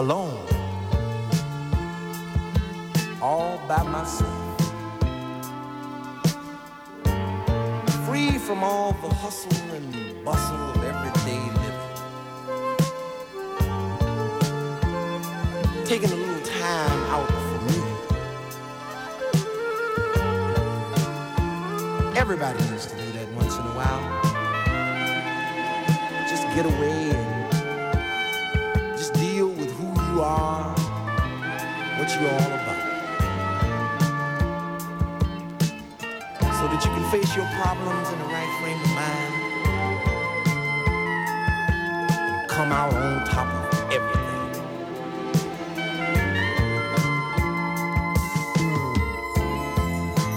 alone, all by myself, free from all the hustle and bustle of everyday living, taking a little time out for me. Everybody needs to do that once in a while. Just get away what you're all about. So that you can face your problems in the right frame of mind and come out on top of everything.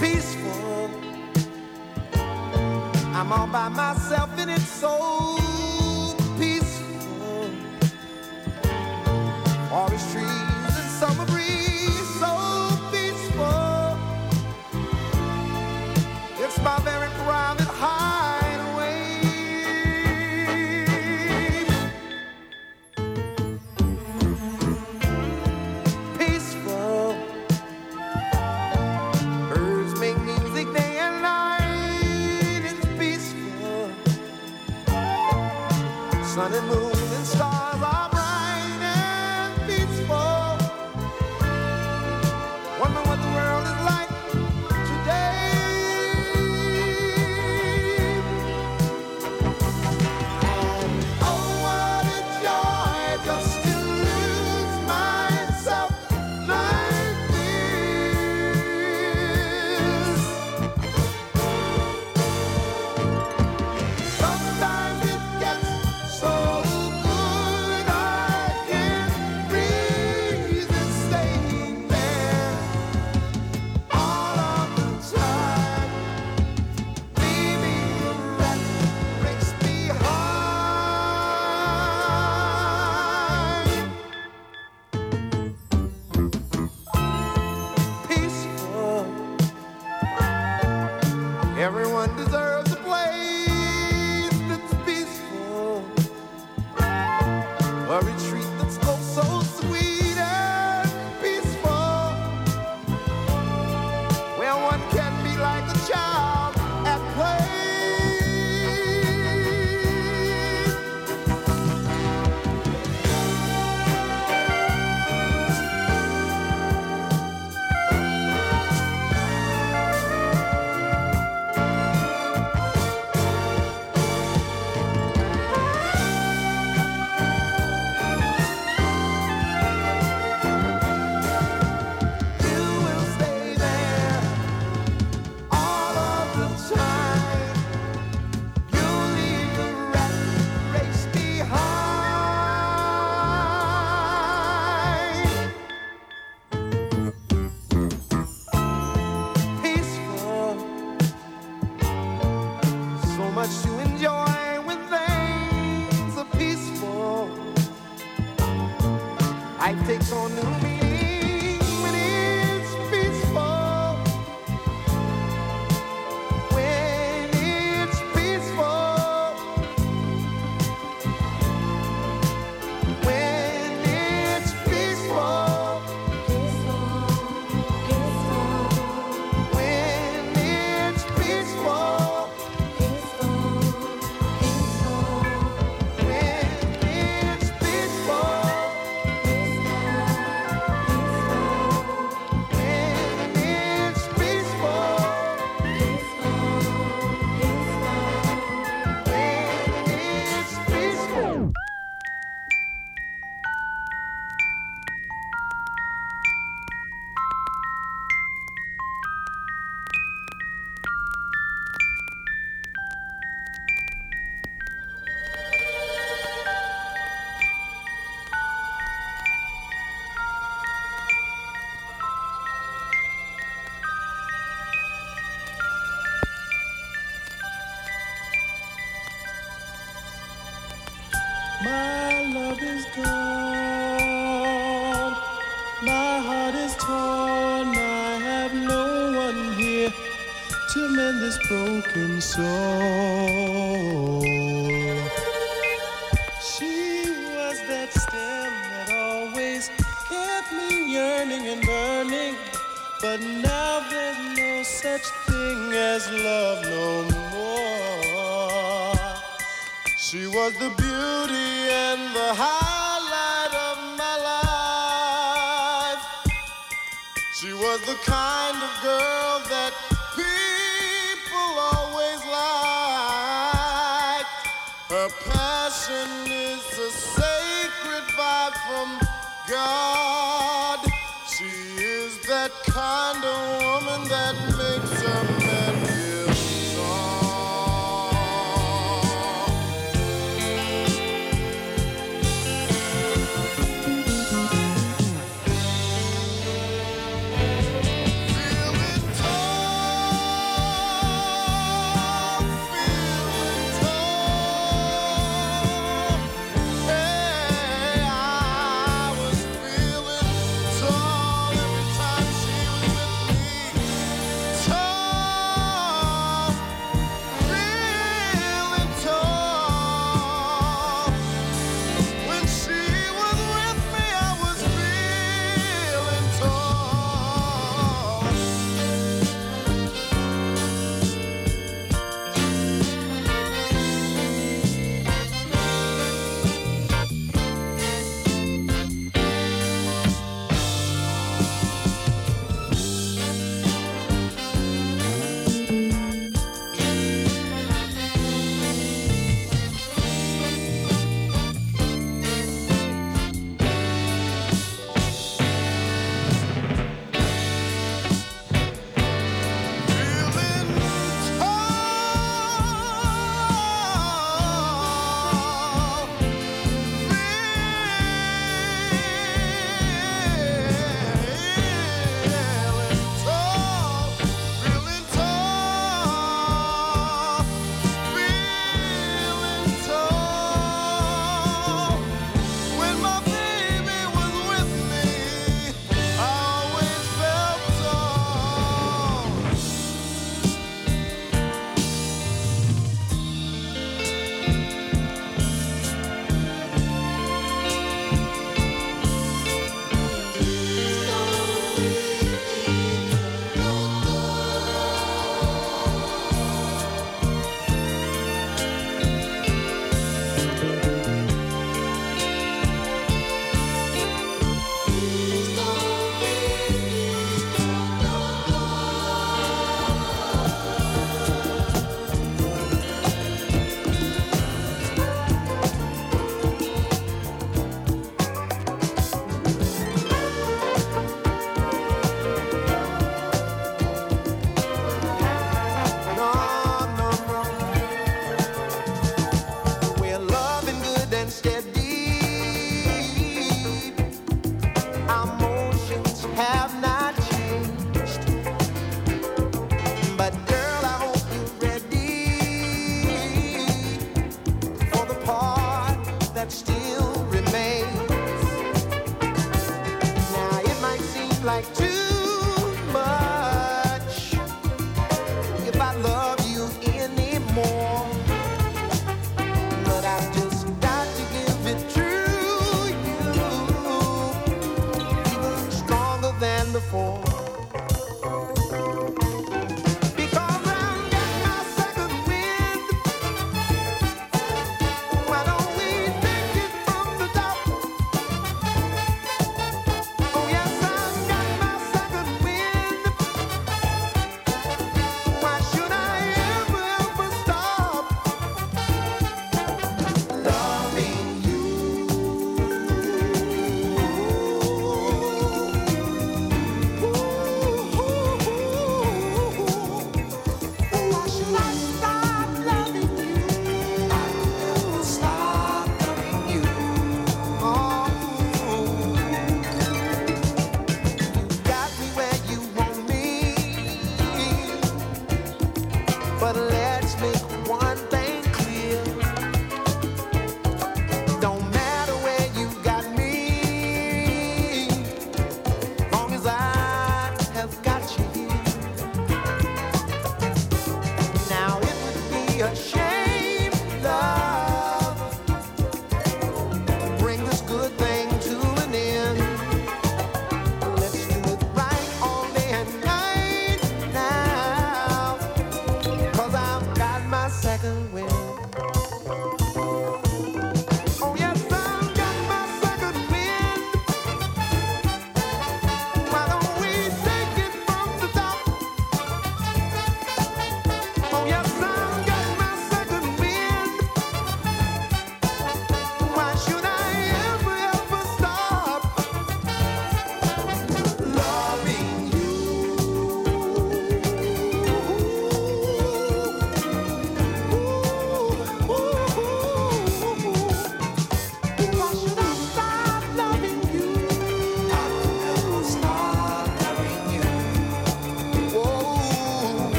Peaceful. I'm all by myself and it's so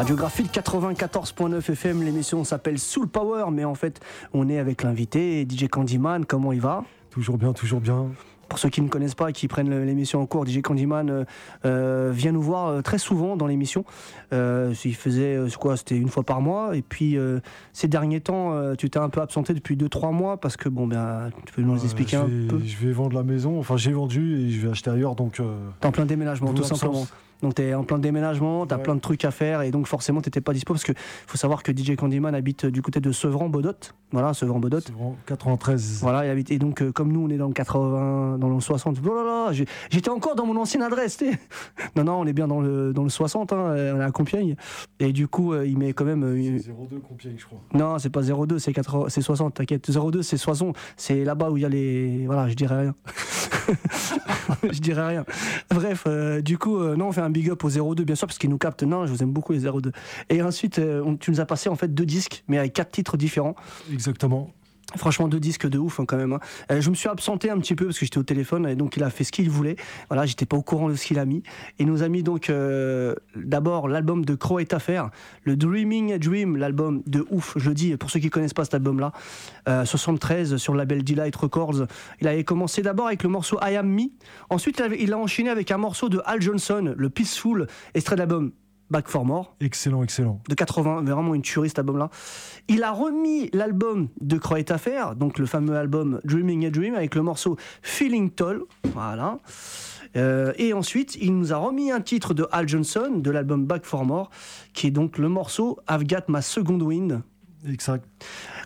Radiographie 94.9 FM, l'émission s'appelle Soul Power, mais en fait, on est avec l'invité, DJ Candyman, comment il va? Toujours bien, toujours bien. Pour ceux qui ne connaissent pas et qui prennent l'émission en cours, DJ Candyman euh, euh, vient nous voir euh, très souvent dans l'émission. il faisait quoi C'était une fois par mois. Et puis ces derniers temps, tu t'es un peu absenté depuis 2-3 mois parce que bon, ben, tu peux nous expliquer un peu? Je vais vendre la maison. Enfin, j'ai vendu et je vais acheter ailleurs, donc. T'es en plein déménagement, tout simplement. Donc tu es en plein déménagement, tu as plein de trucs à faire et donc forcément tu n'étais pas dispo parce que faut savoir que DJ Candyman habite du côté de Sevran-Bodot. Voilà, Sevran-Bodot. 93. Voilà, il habite. Et donc euh, comme nous on est dans le 80, dans le 60. Oh là là, j'étais encore dans mon ancienne adresse. non, non, on est bien dans le, dans le 60, hein, on est à Compiègne. Et du coup, euh, il met quand même. 02 euh, Compiègne, je crois. Non, c'est pas 02, c'est 60, t'inquiète. 02, c'est Soissons. C'est là-bas où il y a les. Voilà, je dirais rien. je dirais rien. Bref, du coup, non, on fait un big up au 02, bien sûr, parce qu'il nous capte. Non, je vous aime beaucoup les 02. Et ensuite, euh, tu nous as passé en fait deux disques, mais avec quatre titres différents. Exactement. Franchement, deux disques de ouf hein, quand même. Hein. Euh, je me suis absenté un petit peu parce que j'étais au téléphone et donc il a fait ce qu'il voulait. Voilà, j'étais pas au courant de ce qu'il a mis. Et nous a mis donc euh, d'abord l'album de Crow et Affair, le Dreaming Dream, l'album de ouf. Je le dis pour ceux qui connaissent pas cet album-là, 73 sur le label Delight Records. Il avait commencé d'abord avec le morceau I Am Me. Ensuite, il a enchaîné avec un morceau de Al Johnson, le Peaceful, extrait d'album Back for More. Excellent, excellent. De 80, vraiment une tuerie cet album-là. Il a remis l'album de Croix Affair, donc le fameux album Dreaming a Dream, avec le morceau Feeling Tall. Voilà. Euh, et ensuite, il nous a remis un titre de Al Johnson, de l'album Back for More, qui est donc le morceau I've Got My Second Wind. Exact.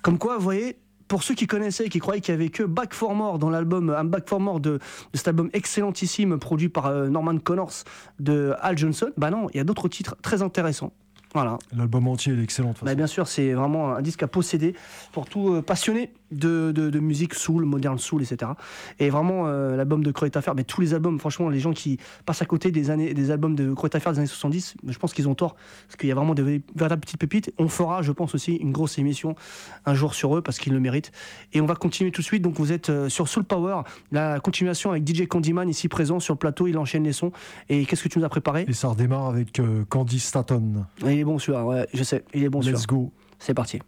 Comme quoi, vous voyez, pour ceux qui connaissaient et qui croyaient qu'il n'y avait que Back for More dans l'album un Back for More de, cet album excellentissime produit par euh, Norman Connors de Al Johnson, bah non, il y a d'autres titres très intéressants. Voilà. L'album entier est excellent. Bah, bien sûr, c'est vraiment un disque à posséder pour tout euh, passionné de, de, musique soul, moderne soul, etc. Et vraiment, euh, l'album de Affaire, mais tous les albums, franchement, les gens qui passent à côté des, années, des albums de Affaire des années 70, je pense qu'ils ont tort, parce qu'il y a vraiment des véritables petites pépites. On fera, je pense aussi, une grosse émission un jour sur eux, parce qu'ils le méritent. Et on va continuer tout de suite. Donc, vous êtes euh, sur Soul Power, la continuation avec DJ Candyman ici présent sur le plateau. Il enchaîne les sons. Et qu'est-ce que tu nous as préparé? Et ça redémarre avec euh, Candy Staton. il est bon celui-là, ouais, je sais. Il est bon celui-là. Let's go. C'est parti.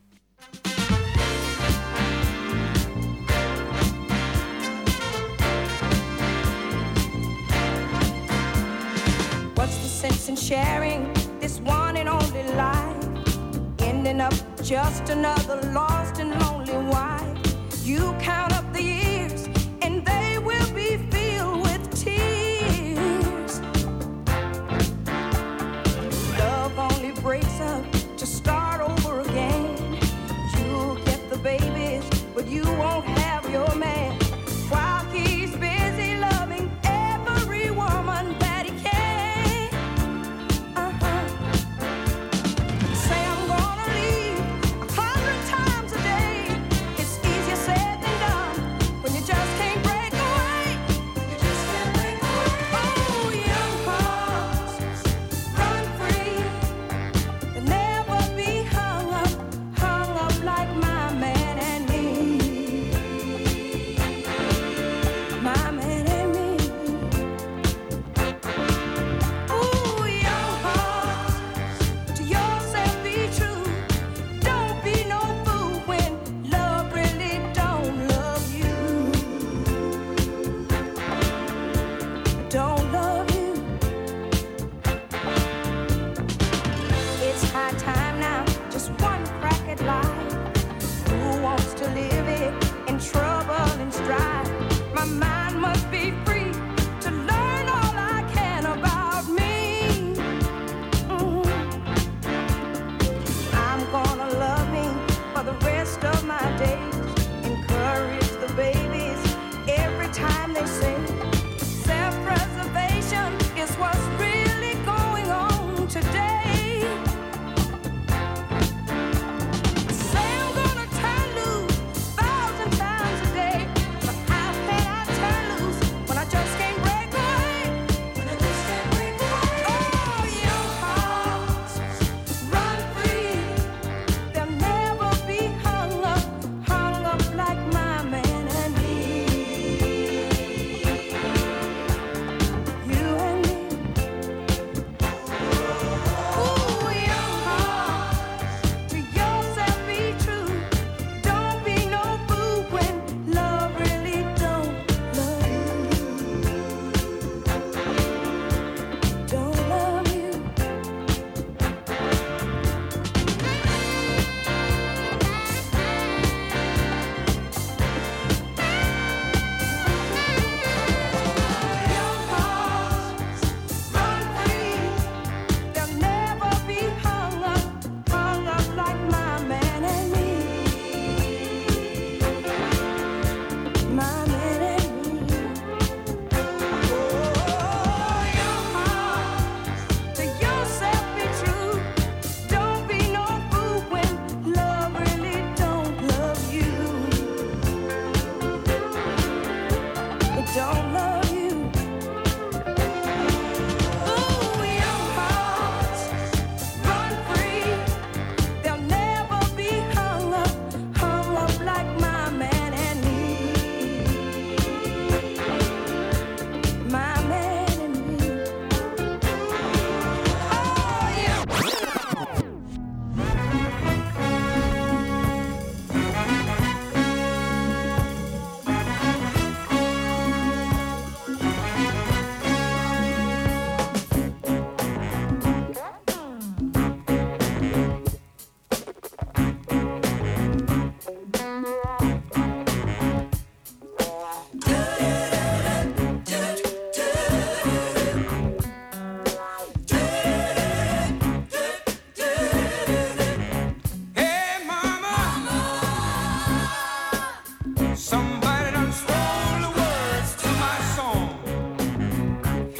Sharing this one and only life. Ending up just another lost and lonely wife. You count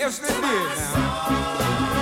Yes, they did now.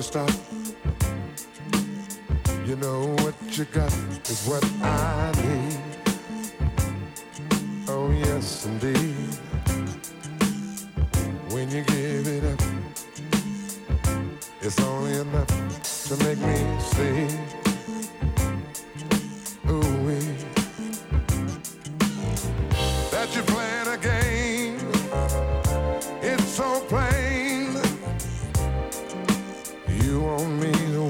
to stop. You know what you got is what I me the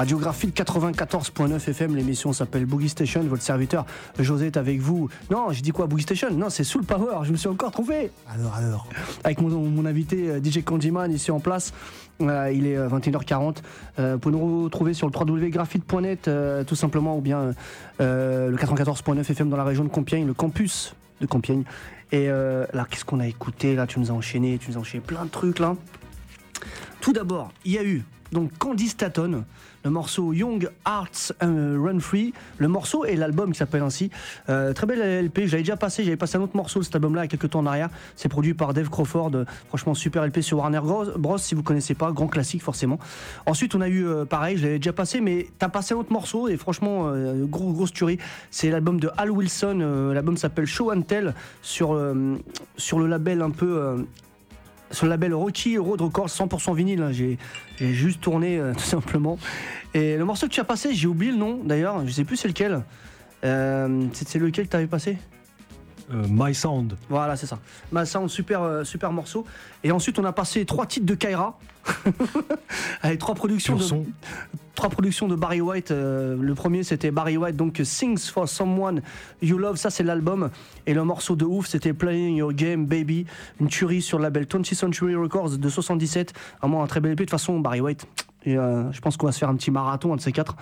Radiographie 94.9 FM, l'émission s'appelle Boogie Station, votre serviteur José est avec vous. Non, j'ai dit quoi Boogie Station? Non, c'est Soul Power, je me suis encore trouvé Alors, alors. avec mon, mon invité euh, DJ Candyman ici en place. Euh, il est euh, 21h40. Euh, vous pouvez nous retrouver sur le www.graphite.net euh, tout simplement ou bien le 94.9 FM dans la région de Compiègne, le campus de Compiègne. Et là, qu'est-ce qu'on a écouté? Là, tu nous as enchaîné, tu nous as enchaîné plein de trucs là. Tout d'abord, il y a eu donc Candy Staton, le morceau Young euh, Run Free, le morceau et l'album qui s'appelle ainsi. Euh, très belle LP, j'avais déjà passé, j'avais passé un autre morceau de cet album-là il y a quelques temps en arrière. C'est produit par Dave Crawford, franchement super LP sur Warner Bros. Si vous connaissez pas, grand classique forcément. Ensuite, on a eu euh, pareil, je l'avais déjà passé, mais t'as passé un autre morceau et franchement, euh, gros, grosse tuerie. C'est l'album de Al Wilson, l'album s'appelle Show and Tell sur le label un peu. Sur le label Rocky Road Records 100% vinyle. hein. J'ai juste tourné euh, tout simplement. Et le morceau que tu as passé, j'ai oublié le nom d'ailleurs, je sais plus c'est lequel. Euh, c'est c'est lequel que tu avais passé? Euh, My Sound. Voilà, c'est ça. Ça, un super, euh, super morceau. Et ensuite, on a passé trois titres de Kaira. Avec trois productions de, son. trois productions de Barry White. Euh, le premier, c'était Barry White, donc Sings for Someone You Love. Ça, c'est l'album. Et le morceau de ouf, c'était Playing Your Game, Baby. Une tuerie sur le label 20th Century Records de 77. Vraiment un très bel épée. De toute façon, Barry White. Et euh, je pense qu'on va se faire un petit marathon, un de ces quatre,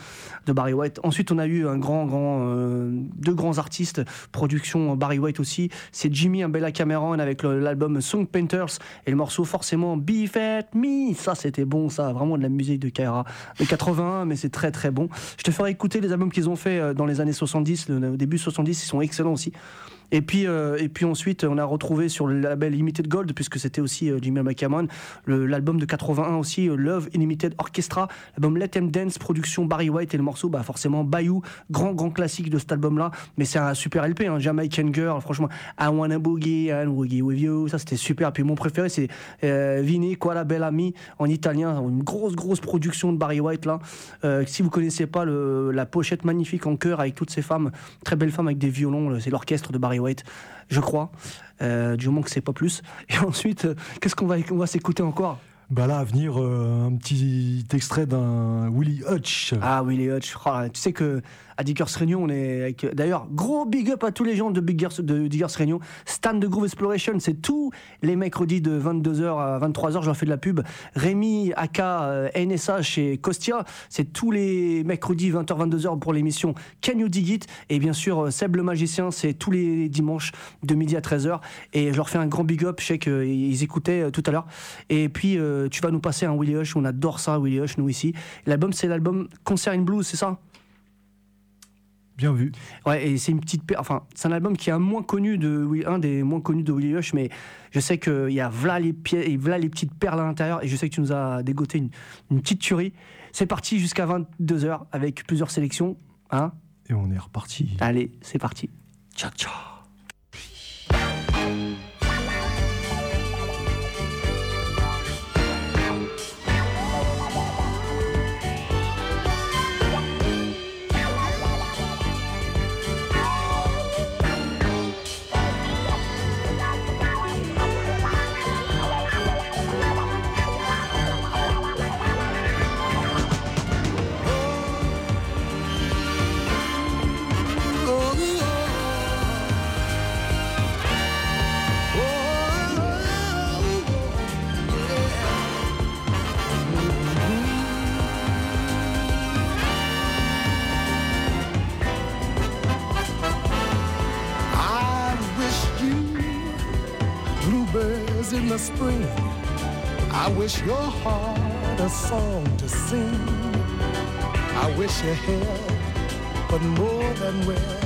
de Barry White. Ensuite, on a eu un grand, grand, euh, deux grands artistes, production Barry White aussi. C'est Jimmy Bella Cameron avec l'album Song Painters et le morceau forcément Beef at Me. Ça, c'était bon, ça, vraiment de la musique de Kaira de 81, mais c'est très très bon. Je te ferai écouter les albums qu'ils ont fait euh, dans les années 70, le, au début 70, ils sont excellents aussi. Et puis, euh, et puis ensuite, on a retrouvé sur le label Limited Gold, puisque c'était aussi euh, Jimmy McCammon, le- l'album de 81 aussi, euh, Love Unlimited Orchestra, l'album Let Them Dance, production Barry White et le morceau, bah forcément Bayou, grand grand classique de cet album-là, mais c'est un super LP, hein, Jamaican Girl, franchement, I Wanna Boogie and Boogie With You, ça c'était super. Puis mon préféré c'est euh, Vini, Quoi la belle amie, en italien, une grosse grosse production de Barry White là. Si vous connaissez pas la pochette magnifique en chœur avec toutes ces femmes, très belles femmes avec des violons, c'est l'orchestre de Barry White, je crois. Euh, du moment que c'est pas plus. Et ensuite, qu'est-ce qu'on va, on va s'écouter encore? Bah là, à venir, euh, un petit extrait d'un Willie Hutch. Ah les Hutch. Oh tu sais que à Diggers Réunion, on est avec. D'ailleurs, gros big up à tous les gens de Diggers, de Diggers Réunion. Stan de Groove Exploration, c'est tous les mercredis de 22h à 23h, je leur fais de la pub. Rémi, Aka, euh, NSA chez Costia, c'est tous les mercredis 20h, 22h pour l'émission Can You Dig It? Et bien sûr, euh, Seb le Magicien, c'est tous les dimanches de midi à 13h. Et je leur fais un grand big up, je sais qu'ils écoutaient euh, tout à l'heure. Et puis, tu vas nous passer un Willie Hush, on adore ça, Willie Hush, nous ici. L'album, c'est l'album Concert in Blues, c'est ça? Bien vu. Ouais, et c'est une petite. Enfin, c'est un album qui est un moins connu de Will- un des moins connus de Willie Hush, mais je sais qu'il y a v'là les, pieds, et v'là les petites perles à l'intérieur, et je sais que tu nous as dégoté une, une petite tuerie. C'est parti jusqu'à 22h avec plusieurs sélections. Hein? Et on est reparti. Allez, c'est parti. Ciao, ciao. In the spring. I wish your heart a song to sing. I wish you health, but more than well,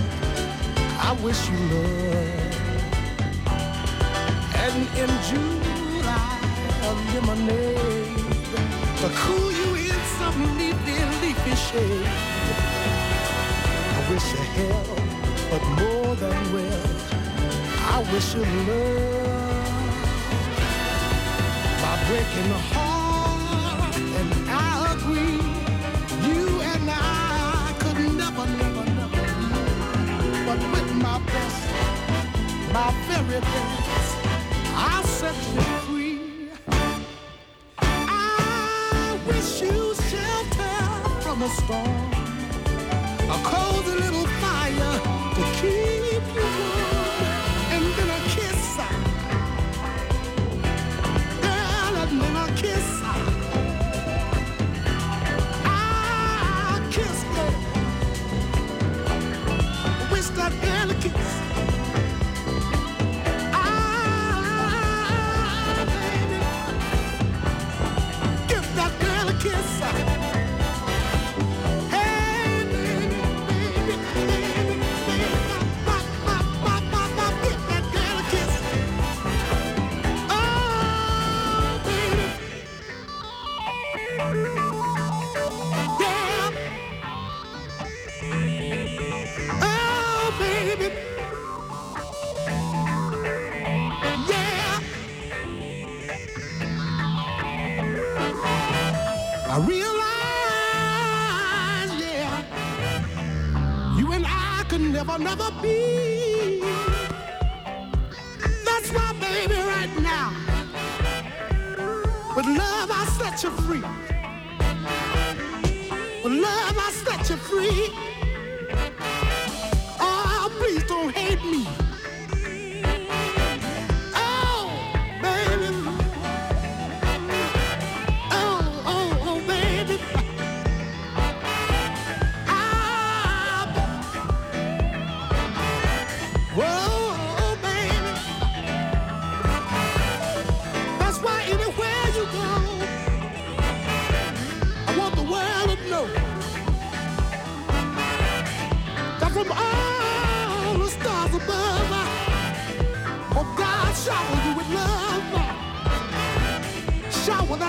I wish you love. And in July, a lemonade to cool you in some leafy, leafy shade. I wish you health, but more than well, I wish you love. Breaking heart, and I agree, you and I could never, never, never. But with my best, my very best,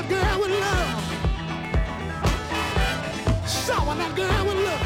that girl with love. Shower that girl with love.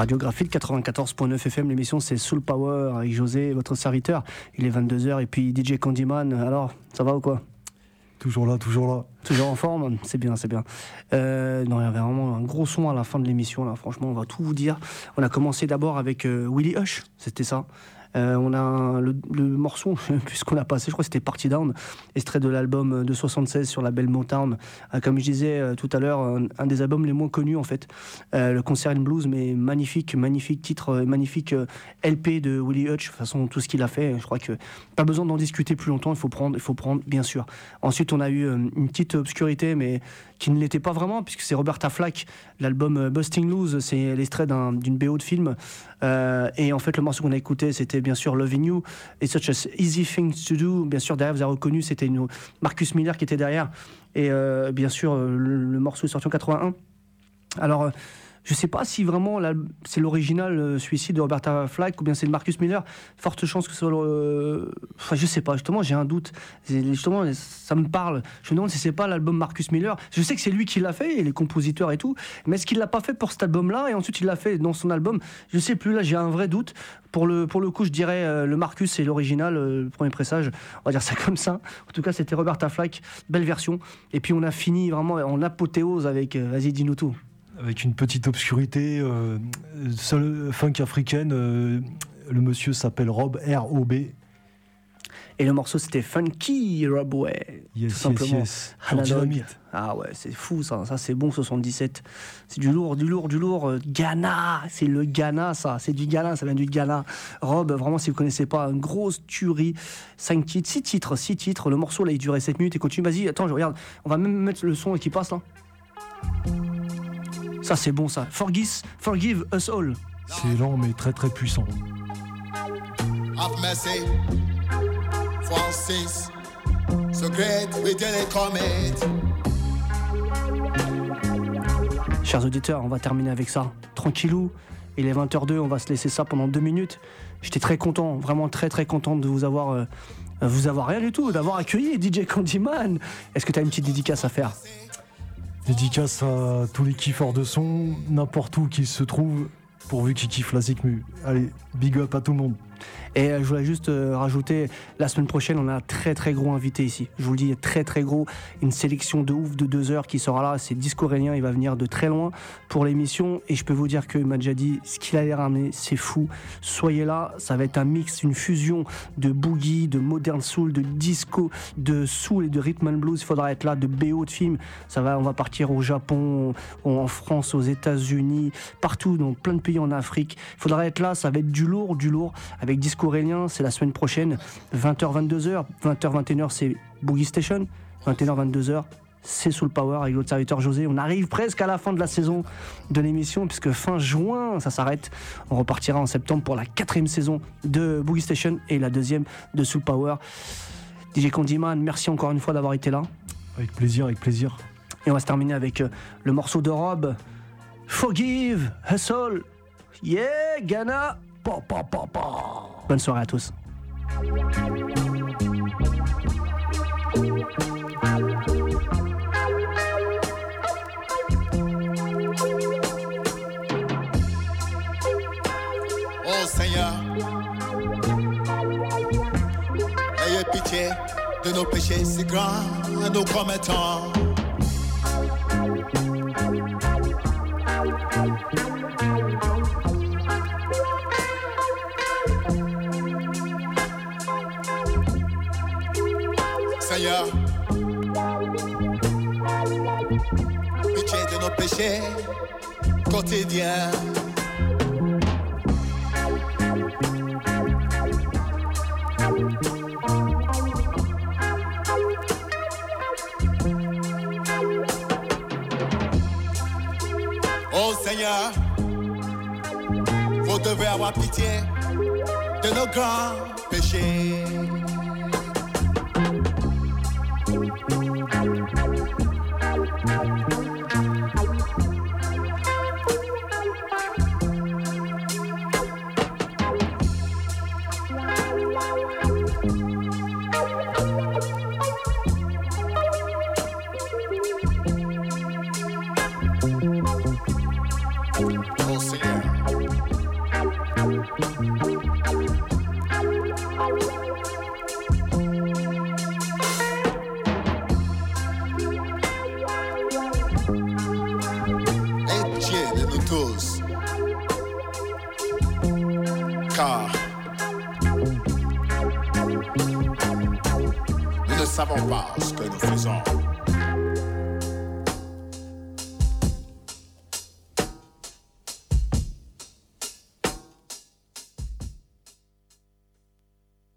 Radiographie 94.9 FM, l'émission c'est Soul Power avec José, votre serviteur. Il est 22h et puis DJ Candyman, alors ça va ou quoi? Toujours là, toujours là. Toujours en forme? C'est bien, c'est bien. Euh, non, il y avait vraiment un gros son à la fin de l'émission, là. Franchement, on va tout vous dire. On a commencé d'abord avec euh, Willie Hush, c'était ça. Euh, on a le, morceau, puisqu'on a passé, je crois que c'était Party Down, extrait de l'album de 76 sur la belle Motown. Euh, comme je disais euh, tout à l'heure, un, des albums les moins connus en fait. Le concert in blues, mais magnifique, magnifique titre, magnifique LP de Willie Hutch. De toute façon, tout ce qu'il a fait, je crois que pas besoin d'en discuter plus longtemps. Il faut prendre, il faut prendre, bien sûr. Ensuite, on a eu une petite obscurité, mais qui ne l'était pas vraiment, puisque c'est Roberta Flack. L'album euh, Busting Loose, c'est l'extrait d'un- d'une BO de film. Euh, et en fait, le morceau qu'on a écouté, c'était bien sûr Loving You et Such a Easy Thing to Do. Bien sûr, derrière, vous avez reconnu, c'était Marcus Miller qui était derrière. Et euh, bien sûr, le, le morceau est sorti en 81. Alors, je sais pas si vraiment c'est l'original euh, celui-ci de Roberta Flack ou bien c'est de Marcus Miller. Forte chance que ce soit. le- euh, Enfin, je sais pas. Justement, j'ai un doute. Justement, ça me parle. Je me demande si c'est pas l'album Marcus Miller. Je sais que c'est lui qui l'a fait, et les compositeurs et tout. Mais est-ce qu'il l'a pas fait pour cet album-là? Et ensuite il l'a fait dans son album Je sais plus. Là, j'ai un vrai doute. Pour le, pour le coup, je dirais euh, le Marcus, c'est l'original, euh, le premier pressage. On va dire ça comme ça. En tout cas, c'était Roberta Flack. Belle version. Et puis, on a fini vraiment en apothéose avec. euh, Vas-y, dis-nous tout. Avec une petite obscurité, euh, seule funk africaine, euh, le monsieur s'appelle Rob, R-O-B. Et le morceau c'était Funky Robway. Yes, tout simplement. yes, yes. Ah ouais, c'est fou ça, ça c'est bon 77. C'est du lourd, du lourd, du lourd. Euh, Ghana, c'est le Ghana ça, c'est du Ghana, ça vient du Ghana. Rob, vraiment si vous connaissez pas, une grosse tuerie. 5 titres, 6 titres, 6 titres. Le morceau là il durait 7 minutes et continue. Vas-y, attends, je regarde. On va même mettre le son qui passe là. Ça c'est bon ça. Forgive, forgive us all. C'est lent mais très très puissant. Have mercy, Francis. So great, we didn't commit. Chers auditeurs, on va terminer avec ça. Tranquillou. Il est 20h02, on va se laisser ça pendant deux minutes. J'étais très content, vraiment très très content de vous avoir, euh, vous avoir rien du tout, d'avoir accueilli DJ Candyman. Est-ce que tu as une petite dédicace à faire? Dédicace à tous les kiffeurs de son, n'importe où qu'ils se trouvent, pourvu qu'ils kiffent la Zikmu. Allez, big up à tout le monde. Et euh, je voulais juste euh, rajouter, la semaine prochaine, on a un très très gros invité ici. Je vous le dis, très très gros. Une sélection de ouf de deux heures qui sera là. C'est Disco Aurélien, il va venir de très loin pour l'émission. Et je peux vous dire qu'il m'a déjà dit, ce qu'il allait ramener, c'est fou. Soyez là, ça va être un mix, une fusion de boogie, de modern soul, de disco, de soul et de rhythm and blues. Il faudra être là, de BO de films. Ça va, on va partir au Japon, en France, aux États-Unis, partout, dans plein de pays en Afrique. Il faudra être là, ça va être du lourd, du lourd. Disco Aurélien, c'est la semaine prochaine, 20h, 22h. 20h, 21h, c'est Boogie Station. 21h, 22h, c'est Soul Power avec l'autre serviteur José. On arrive presque à la fin de la saison de l'émission, puisque fin juin, ça s'arrête. On repartira en septembre pour la quatrième saison de Boogie Station et la deuxième de Soul Power. DJ Candyman, merci encore une fois d'avoir été là. Avec plaisir, avec plaisir. Et on va se terminer avec euh, le morceau de Rob. Forgive, Hustle. Yeah, Ghana. Pa, pa, pa, pa. Bonne soirée à tous. Oh Seigneur, ayez pitié de nos péchés si grands, nous commettons.